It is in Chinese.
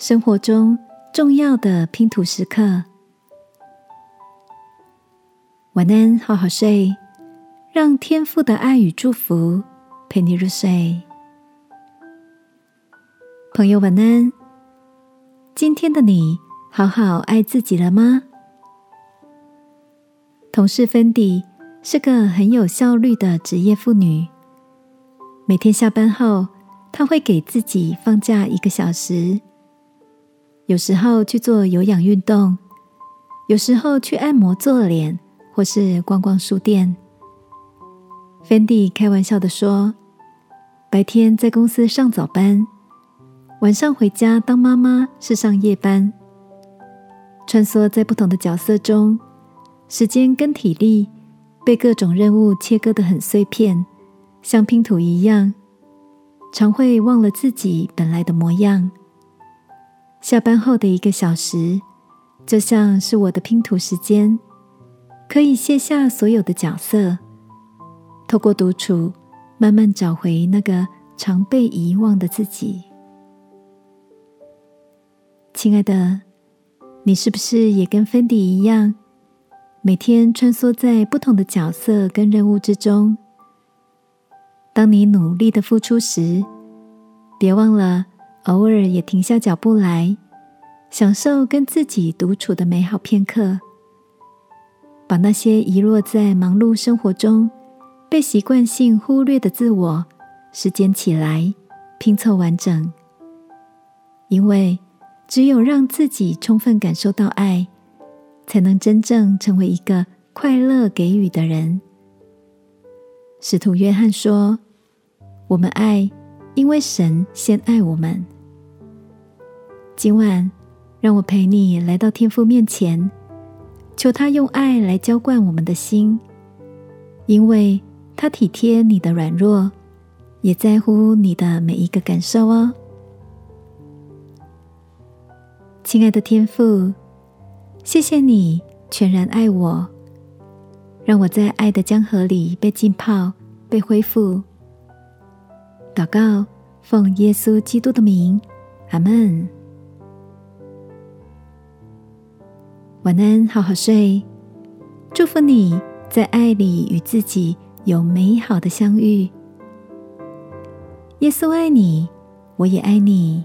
生活中重要的拼图时刻。晚安，好好睡，让天父的爱与祝福陪你入睡。朋友，晚安。今天的你好好爱自己了吗？同事芬迪是个很有效率的职业妇女。每天下班后，她会给自己放假一个小时，有时候去做有氧运动，有时候去按摩做脸，或是逛逛书店。芬迪开玩笑的说：“白天在公司上早班，晚上回家当妈妈是上夜班，穿梭在不同的角色中。”时间跟体力被各种任务切割的很碎片，像拼图一样，常会忘了自己本来的模样。下班后的一个小时，就像是我的拼图时间，可以卸下所有的角色，透过独处，慢慢找回那个常被遗忘的自己。亲爱的，你是不是也跟芬迪一样？每天穿梭在不同的角色跟任务之中。当你努力的付出时，别忘了偶尔也停下脚步来，享受跟自己独处的美好片刻。把那些遗落在忙碌生活中、被习惯性忽略的自我，拾捡起来，拼凑完整。因为只有让自己充分感受到爱。才能真正成为一个快乐给予的人。使徒约翰说：“我们爱，因为神先爱我们。”今晚，让我陪你来到天父面前，求他用爱来浇灌我们的心，因为他体贴你的软弱，也在乎你的每一个感受哦。亲爱的天父。谢谢你全然爱我，让我在爱的江河里被浸泡、被恢复。祷告，奉耶稣基督的名，阿门。晚安，好好睡。祝福你在爱里与自己有美好的相遇。耶稣爱你，我也爱你。